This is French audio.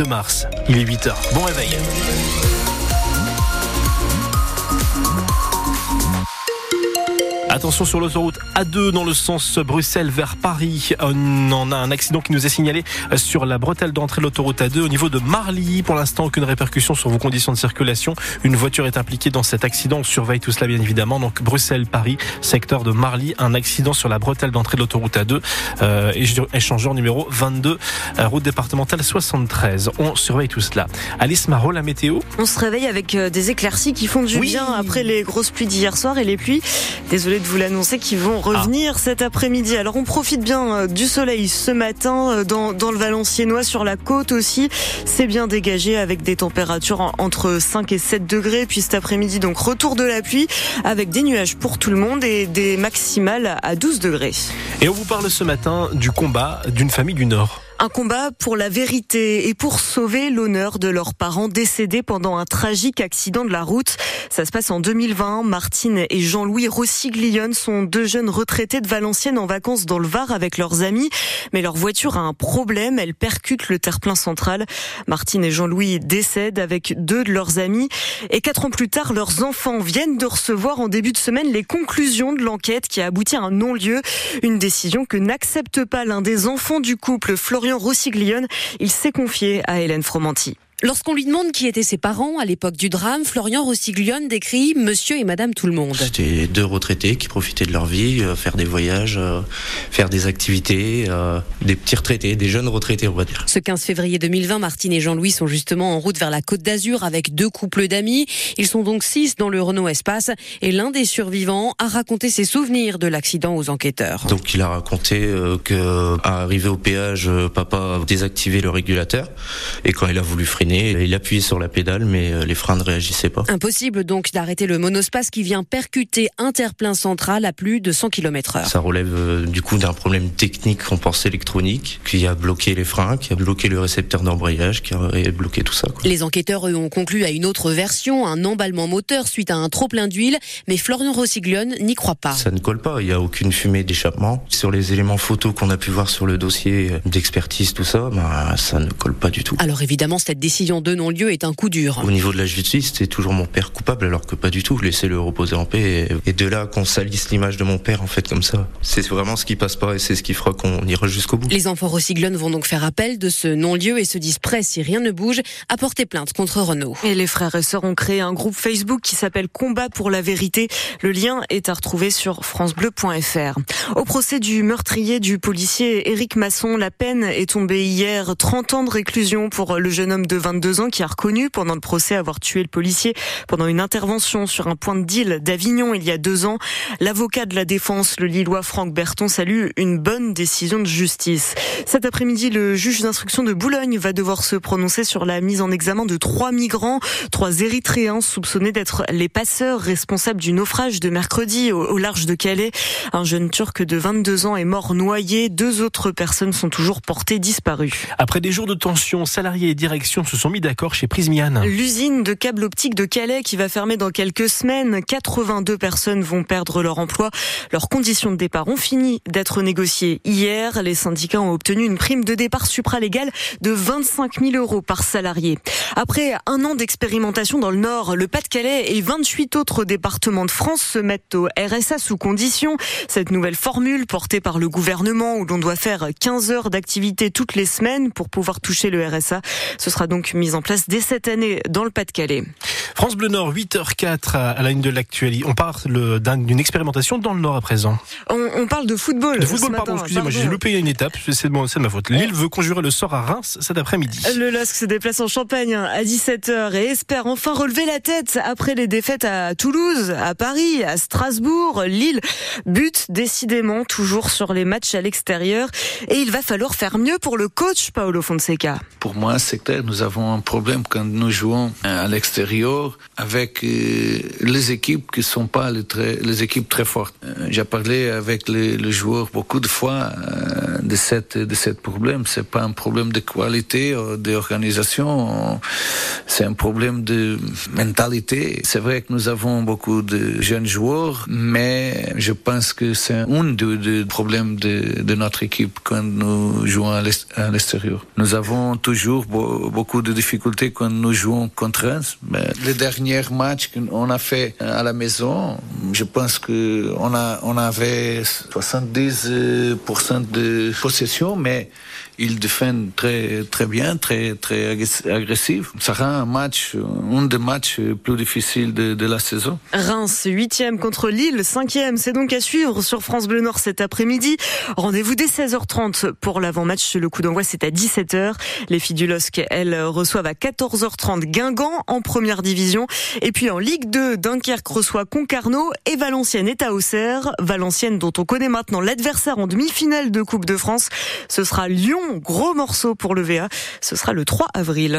2 mars. Il est 8h. Bon réveil. Attention sur l'autoroute A2 dans le sens Bruxelles vers Paris. On en a un accident qui nous est signalé sur la bretelle d'entrée de l'autoroute A2 au niveau de Marly. Pour l'instant, aucune répercussion sur vos conditions de circulation. Une voiture est impliquée dans cet accident. On surveille tout cela bien évidemment. Donc Bruxelles-Paris, secteur de Marly. Un accident sur la bretelle d'entrée de l'autoroute A2. Euh, échangeur numéro 22, euh, route départementale 73. On surveille tout cela. Alice Marot, la météo On se réveille avec euh, des éclaircies qui font du bien après les grosses pluies d'hier soir et les pluies. Désolé de vous l'annoncer qui vont revenir ah. cet après-midi. Alors on profite bien euh, du soleil ce matin euh, dans, dans le Valenciennois sur la côte aussi. C'est bien dégagé avec des températures entre 5 et 7 degrés. Puis cet après-midi donc retour de la pluie avec des nuages pour tout le monde et des maximales à 12 degrés. Et on vous parle ce matin du combat d'une famille du Nord. Un combat pour la vérité et pour sauver l'honneur de leurs parents décédés pendant un tragique accident de la route. Ça se passe en 2020. Martine et Jean-Louis Rossiglione sont deux jeunes retraités de Valenciennes en vacances dans le Var avec leurs amis. Mais leur voiture a un problème. Elle percute le terre-plein central. Martine et Jean-Louis décèdent avec deux de leurs amis. Et quatre ans plus tard, leurs enfants viennent de recevoir en début de semaine les conclusions de l'enquête qui a abouti à un non-lieu. Une décision que n'accepte pas l'un des enfants du couple, Florian Rossiglione. Il s'est confié à Hélène Fromanti. Lorsqu'on lui demande qui étaient ses parents à l'époque du drame, Florian Rossiglione décrit Monsieur et Madame tout le monde. C'était deux retraités qui profitaient de leur vie, euh, faire des voyages, euh, faire des activités, euh, des petits retraités, des jeunes retraités, on va dire. Ce 15 février 2020, Martine et Jean-Louis sont justement en route vers la Côte d'Azur avec deux couples d'amis. Ils sont donc six dans le Renault Espace et l'un des survivants a raconté ses souvenirs de l'accident aux enquêteurs. Donc il a raconté que, à arriver au péage, papa a désactivé le régulateur et quand il a voulu freiner il appuyait sur la pédale, mais euh, les freins ne réagissaient pas. Impossible donc d'arrêter le monospace qui vient percuter Interplein Central à plus de 100 km heure. Ça relève euh, du coup d'un problème technique, on pense électronique, qui a bloqué les freins, qui a bloqué le récepteur d'embrayage, qui a bloqué tout ça. Les enquêteurs eux, ont conclu à une autre version, un emballement moteur suite à un trop plein d'huile, mais Florian Rossiglione n'y croit pas. Ça ne colle pas, il n'y a aucune fumée d'échappement. Sur les éléments photos qu'on a pu voir sur le dossier d'expertise, tout ça, ben, ça ne colle pas du tout. Alors évidemment, cette décision décision de non-lieu est un coup dur. Au niveau de la justice, c'est toujours mon père coupable, alors que pas du tout. Laissez-le reposer en paix. Et de là qu'on salisse l'image de mon père, en fait, comme ça. C'est vraiment ce qui passe pas et c'est ce qui fera qu'on ira jusqu'au bout. Les enfants Rossiglone vont donc faire appel de ce non-lieu et se disent prêts, si rien ne bouge, à porter plainte contre Renault. Et les frères et sœurs ont créé un groupe Facebook qui s'appelle Combat pour la vérité. Le lien est à retrouver sur francebleu.fr. Au procès du meurtrier du policier Éric Masson, la peine est tombée hier. 30 ans de réclusion pour le jeune homme de 20 22 ans qui a reconnu pendant le procès avoir tué le policier pendant une intervention sur un point de deal d'Avignon il y a deux ans. L'avocat de la défense, le Lillois Franck Berton, salue une bonne décision de justice. Cet après-midi, le juge d'instruction de Boulogne va devoir se prononcer sur la mise en examen de trois migrants, trois Érythréens soupçonnés d'être les passeurs responsables du naufrage de mercredi au, large de Calais. Un jeune Turc de 22 ans est mort noyé. Deux autres personnes sont toujours portées disparues. Après des jours de tension, salariés et direction se sont mis d'accord chez Prismian. L'usine de câbles optiques de Calais qui va fermer dans quelques semaines. 82 personnes vont perdre leur emploi. Leurs conditions de départ ont fini d'être négociées hier. Les syndicats ont obtenu une prime de départ supralégale de 25 000 euros par salarié. Après un an d'expérimentation dans le Nord, le Pas-de-Calais et 28 autres départements de France se mettent au RSA sous condition. Cette nouvelle formule portée par le gouvernement où l'on doit faire 15 heures d'activité toutes les semaines pour pouvoir toucher le RSA. Ce sera donc mise en place dès cette année dans le Pas-de-Calais. France Bleu Nord, 8h04 à la ligne de l'actualité. On parle d'une expérimentation dans le Nord à présent. On, parle de football. De football, pardon, excusez-moi, j'ai loupé une étape, c'est de, ma faute. Lille veut conjurer le sort à Reims cet après-midi. Le LOSC se déplace en Champagne à 17h et espère enfin relever la tête après les défaites à Toulouse, à Paris, à Strasbourg. Lille bute décidément toujours sur les matchs à l'extérieur et il va falloir faire mieux pour le coach Paolo Fonseca. Pour moi, c'est clair, nous avons un problème quand nous jouons à l'extérieur avec euh, les équipes qui sont pas les, équipes très fortes. Euh, j'ai parlé avec les, les, joueurs beaucoup de fois euh, de cette de cette problème. C'est pas un problème de qualité d'organisation, c'est un problème de mentalité. C'est vrai que nous avons beaucoup de jeunes joueurs, mais je pense que c'est un des problèmes de, de notre équipe quand nous jouons à l'extérieur. Nous avons toujours beaucoup de difficultés quand nous jouons contre eux. Mais les derniers matchs qu'on a fait à la maison, je pense que on a on avait 70% de possession, mais ils défendent très très bien, très très agressif. Ça sera un match, un des matchs plus difficiles de, de la saison. Reims, huitième contre Lille, cinquième. C'est donc à suivre sur France Bleu Nord cet après-midi. Rendez-vous dès 16h30 pour l'avant-match. Le coup d'envoi, c'est à 17h. Les filles du LOSC, elles reçoivent à 14h30 Guingamp en première division. Et puis en Ligue 2, Dunkerque reçoit Concarneau et Valenciennes est à Auxerre. Valenciennes dont on connaît maintenant l'adversaire en demi-finale de Coupe de France. Ce sera Lyon, gros morceau pour le VA. Ce sera le 3 avril.